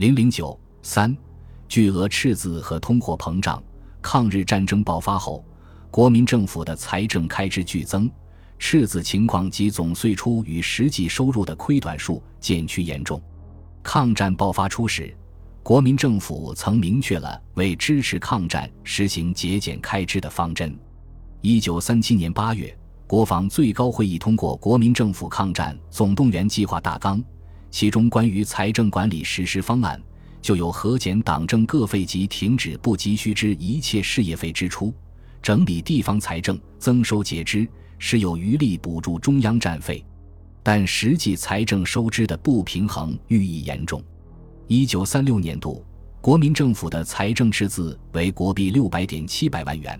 零零九三，巨额赤字和通货膨胀。抗日战争爆发后，国民政府的财政开支剧增，赤字情况及总税出与实际收入的亏短数渐趋严重。抗战爆发初始，国民政府曾明确了为支持抗战实行节俭开支的方针。一九三七年八月，国防最高会议通过国民政府抗战总动员计划大纲，其中关于财政管理实施方案就有核减党政各费及停止不急需之一切事业费支出，整理地方财政，增收节支，是有余力补助中央战费。但实际财政收支的不平衡愈益严重。一九三六年度，国民政府的财政赤字为国币六百点七百万元，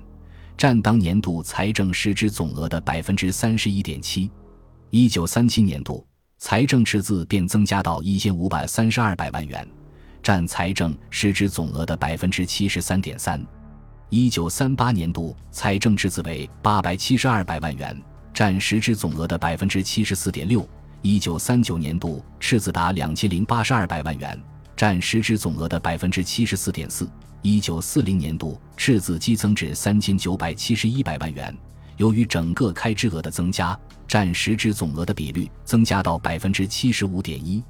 占当年度财政实支总额的百分之三十一点七。一九三七年度，财政赤字便增加到一千五百三十二百万元，占财政实支总额的百分之七十三点三。一九三八年度，财政赤字为八百七十二百万元，占实支总额的百分之七十四点六。一九三九年度，赤字达两千零八十二百万元。占实支总额的百分之七十四点四。一九四零年度赤字激增至三千九百七十一百万元，由于整个开支额的增加，占实支总额的比率增加到百分之七十五点一。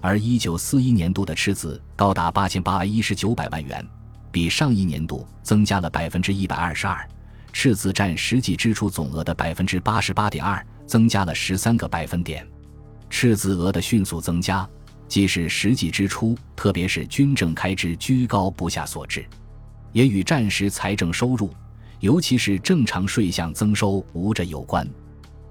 而一九四一年度的赤字高达八千八百一十九百万元，比上一年度增加了百分之一百二十二，赤字占实际支出总额的百分之八十八点二，增加了十三个百分点。赤字额的迅速增加。既是实际支出，特别是军政开支居高不下所致，也与战时财政收入，尤其是正常税项增收无着有关。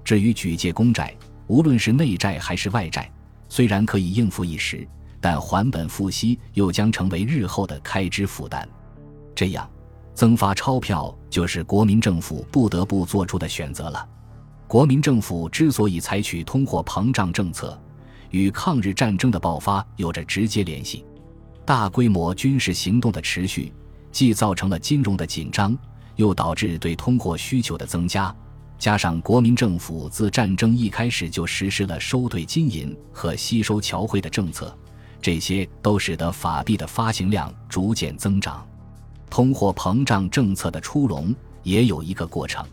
至于举借公债，无论是内债还是外债，虽然可以应付一时，但还本付息又将成为日后的开支负担。这样，增发钞票就是国民政府不得不做出的选择了。国民政府之所以采取通货膨胀政策，与抗日战争的爆发有着直接联系，大规模军事行动的持续，既造成了金融的紧张，又导致对通货需求的增加。加上国民政府自战争一开始就实施了收兑金银和吸收侨汇的政策，这些都使得法币的发行量逐渐增长。通货膨胀政策的出笼也有一个过程。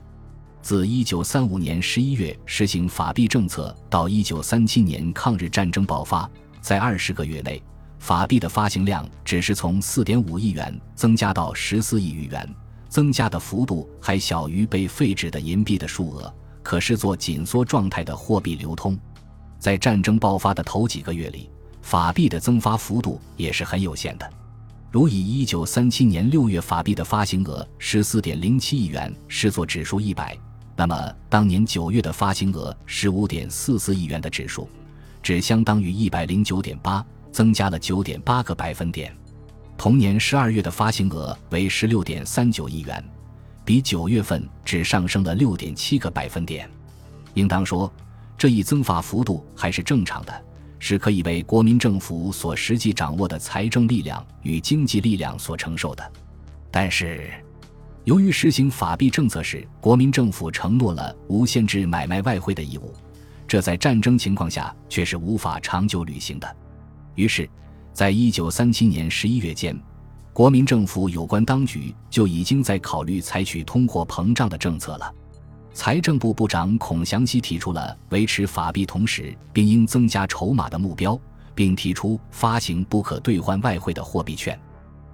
自一九三五年十一月实行法币政策到一九三七年抗日战争爆发，在二十个月内，法币的发行量只是从四点五亿元增加到十四亿余元，增加的幅度还小于被废止的银币的数额，可视作紧缩状态的货币流通。在战争爆发的头几个月里，法币的增发幅度也是很有限的。如以一九三七年六月法币的发行额十四点零七亿元视作指数一百。那么，当年九月的发行额十五点四四亿元的指数，只相当于一百零九点八，增加了九点八个百分点。同年十二月的发行额为十六点三九亿元，比九月份只上升了六点七个百分点。应当说，这一增发幅度还是正常的，是可以为国民政府所实际掌握的财政力量与经济力量所承受的。但是，由于实行法币政策时，国民政府承诺了无限制买卖外汇的义务，这在战争情况下却是无法长久履行的。于是，在一九三七年十一月间，国民政府有关当局就已经在考虑采取通货膨胀的政策了。财政部部长孔祥熙提出了维持法币同时并应增加筹码的目标，并提出发行不可兑换外汇的货币券。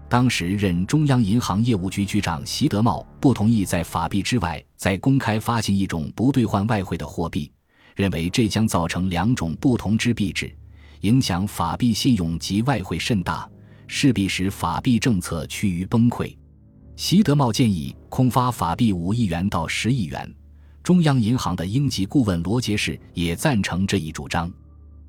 当时任中央银行业务局局长习德茂不同意在法币之外再公开发行一种不兑换外汇的货币，认为这将造成两种不同之币制，影响法币信用及外汇甚大，势必使法币政策趋于崩溃。习德茂建议空发法币五亿元到十亿元，中央银行的应急顾问罗杰士也赞成这一主张。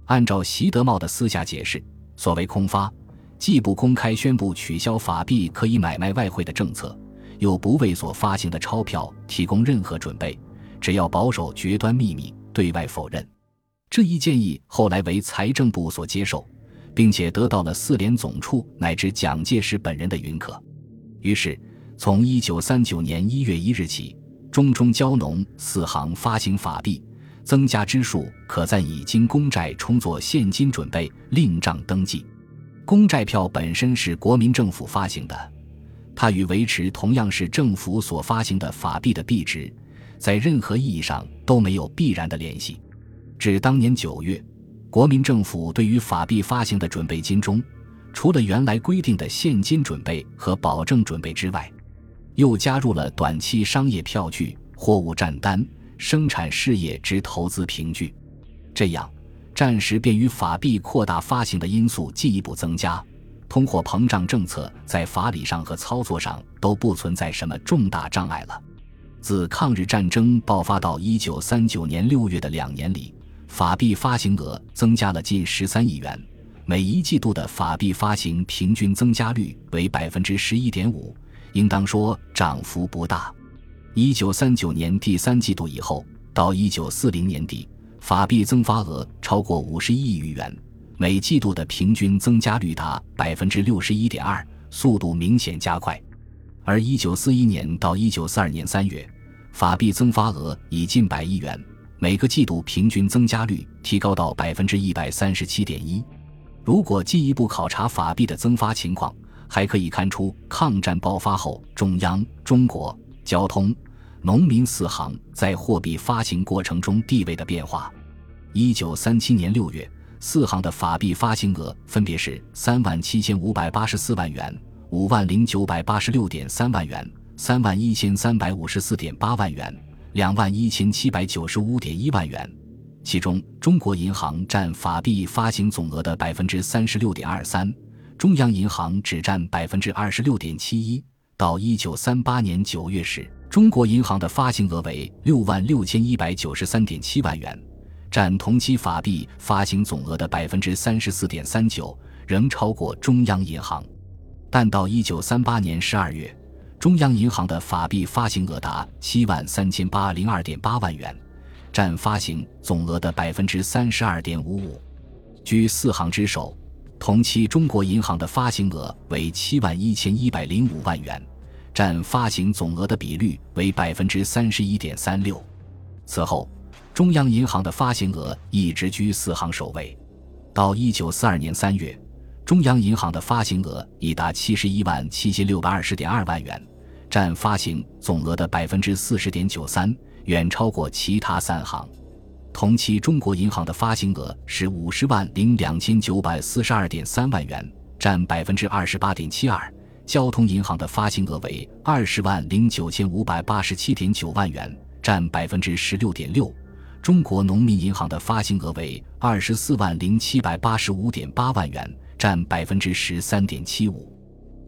按照习德茂的私下解释，所谓空发。既不公开宣布取消法币可以买卖外汇的政策，又不为所发行的钞票提供任何准备，只要保守绝端秘密，对外否认。这一建议后来为财政部所接受，并且得到了四联总处乃至蒋介石本人的允可。于是，从一九三九年一月一日起，中中交农四行发行法币，增加之数可在已经公债充作现金准备，另账登记。公债票本身是国民政府发行的，它与维持同样是政府所发行的法币的币值，在任何意义上都没有必然的联系。至当年九月，国民政府对于法币发行的准备金中，除了原来规定的现金准备和保证准备之外，又加入了短期商业票据、货物账单、生产事业之投资凭据。这样，战时便于法币扩大发行的因素进一步增加，通货膨胀政策在法理上和操作上都不存在什么重大障碍了。自抗日战争爆发到一九三九年六月的两年里，法币发行额增加了近十三亿元，每一季度的法币发行平均增加率为百分之十一点五。应当说涨幅不大。一九三九年第三季度以后，到一九四零年底，法币增发额超过五十亿余元，每季度的平均增加率达百分之六十一点二，速度明显加快。而一九四一年到一九四二年三月，法币增发额已近百亿元，每个季度平均增加率提高到百分之一百三十七点一。如果进一步考察法币的增发情况，还可以看出抗战爆发后，中央、中国、交通、农民四行在货币发行过程中地位的变化。一九三七年六月，四行的法币发行额分别是三万七千五百八十四万元、五万零九百八十六点三万元、三万一千三百五十四点八万元、两万一千七百九十五点一万元。其中，中国银行占法币发行总额的百分之三十六点二三。中央银行只占百分之二十六点七一。到一九三八年九月时，中国银行的发行额为六万六千一百九十三点七万元，占同期法币发行总额的百分之三十四点三九，仍超过中央银行。但到一九三八年十二月，中央银行的法币发行额达七万三千八零二点八万元，占发行总额的百分之三十二点五五，居四行之首。同期，中国银行的发行额为七万一千一百零五万元，占发行总额的比率为百分之三十一点三六。此后，中央银行的发行额一直居四行首位。到一九四二年三月，中央银行的发行额已达七十一万七千六百二十点二万元，占发行总额的百分之四十点九三，远超过其他三行。同期，中国银行的发行额是五十万零两千九百四十二点三万元，占百分之二十八点七二；交通银行的发行额为二十万零九千五百八十七点九万元，占百分之十六点六；中国农民银行的发行额为二十四万零七百八十五点八万元，占百分之十三点七五。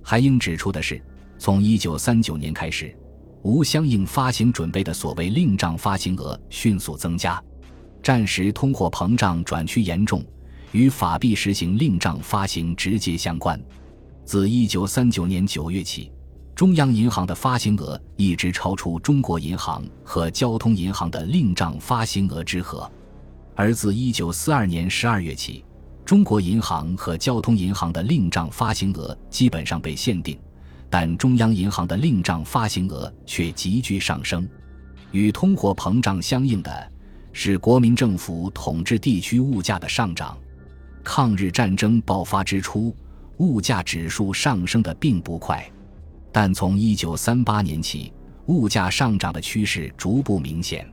还应指出的是，从一九三九年开始，无相应发行准备的所谓令账发行额迅速增加。战时通货膨胀转趋严重，与法币实行令账发行直接相关。自1939年9月起，中央银行的发行额一直超出中国银行和交通银行的令账发行额之和。而自1942年12月起，中国银行和交通银行的令账发行额基本上被限定，但中央银行的令账发行额却急剧上升，与通货膨胀相应的。是国民政府统治地区物价的上涨。抗日战争爆发之初，物价指数上升的并不快，但从1938年起，物价上涨的趋势逐步明显。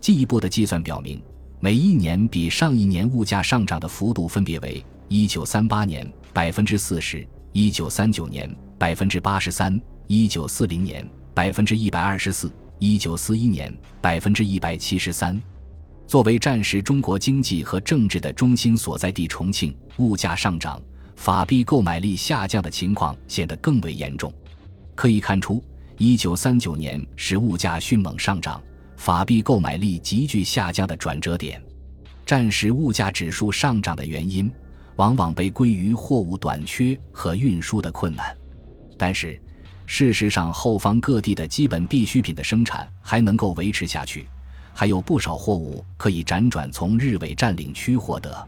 进一步的计算表明，每一年比上一年物价上涨的幅度分别为：1938年百分之四十，1939年百分之八十三，1940年百分之一百二十四，1941年百分之一百七十三。作为战时中国经济和政治的中心所在地，重庆物价上涨、法币购买力下降的情况显得更为严重。可以看出，一九三九年是物价迅猛上涨、法币购买力急剧下降的转折点。战时物价指数上涨的原因，往往被归于货物短缺和运输的困难。但是，事实上，后方各地的基本必需品的生产还能够维持下去。还有不少货物可以辗转从日伪占领区获得，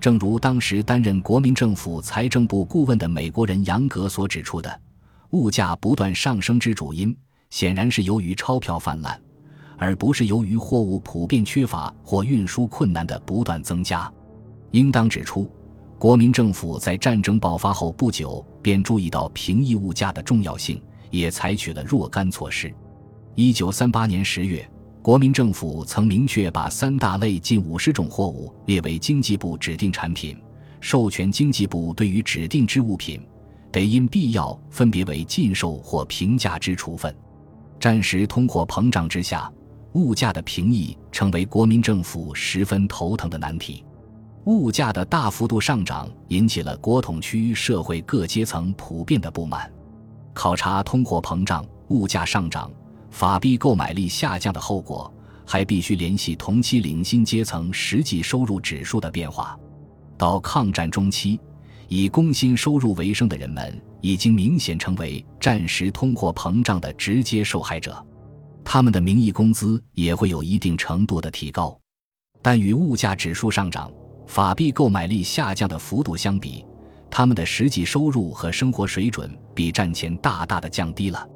正如当时担任国民政府财政部顾问的美国人杨格所指出的，物价不断上升之主因显然是由于钞票泛滥，而不是由于货物普遍缺乏或运输困难的不断增加。应当指出，国民政府在战争爆发后不久便注意到平抑物价的重要性，也采取了若干措施。一九三八年十月，国民政府曾明确把三大类近五十种货物列为经济部指定产品，授权经济部对于指定之物品，得因必要分别为禁售或平价之处分。战时通货膨胀之下，物价的平抑成为国民政府十分头疼的难题。物价的大幅度上涨引起了国统区社会各阶层普遍的不满。考察通货膨胀、物价上涨、法币购买力下降的后果，还必须联系同期领薪阶层实际收入指数的变化。到抗战中期，以工薪收入为生的人们已经明显成为战时通货膨胀的直接受害者，他们的名义工资也会有一定程度的提高，但与物价指数上涨。法币购买力下降的幅度相比，他们的实际收入和生活水准比战前大大的降低了。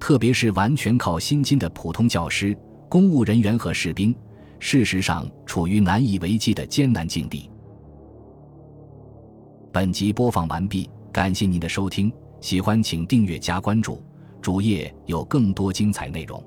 特别是完全靠薪金的普通教师、公务人员和士兵，事实上处于难以为继的艰难境地。本集播放完毕，感谢您的收听，喜欢请订阅加关注，主页有更多精彩内容。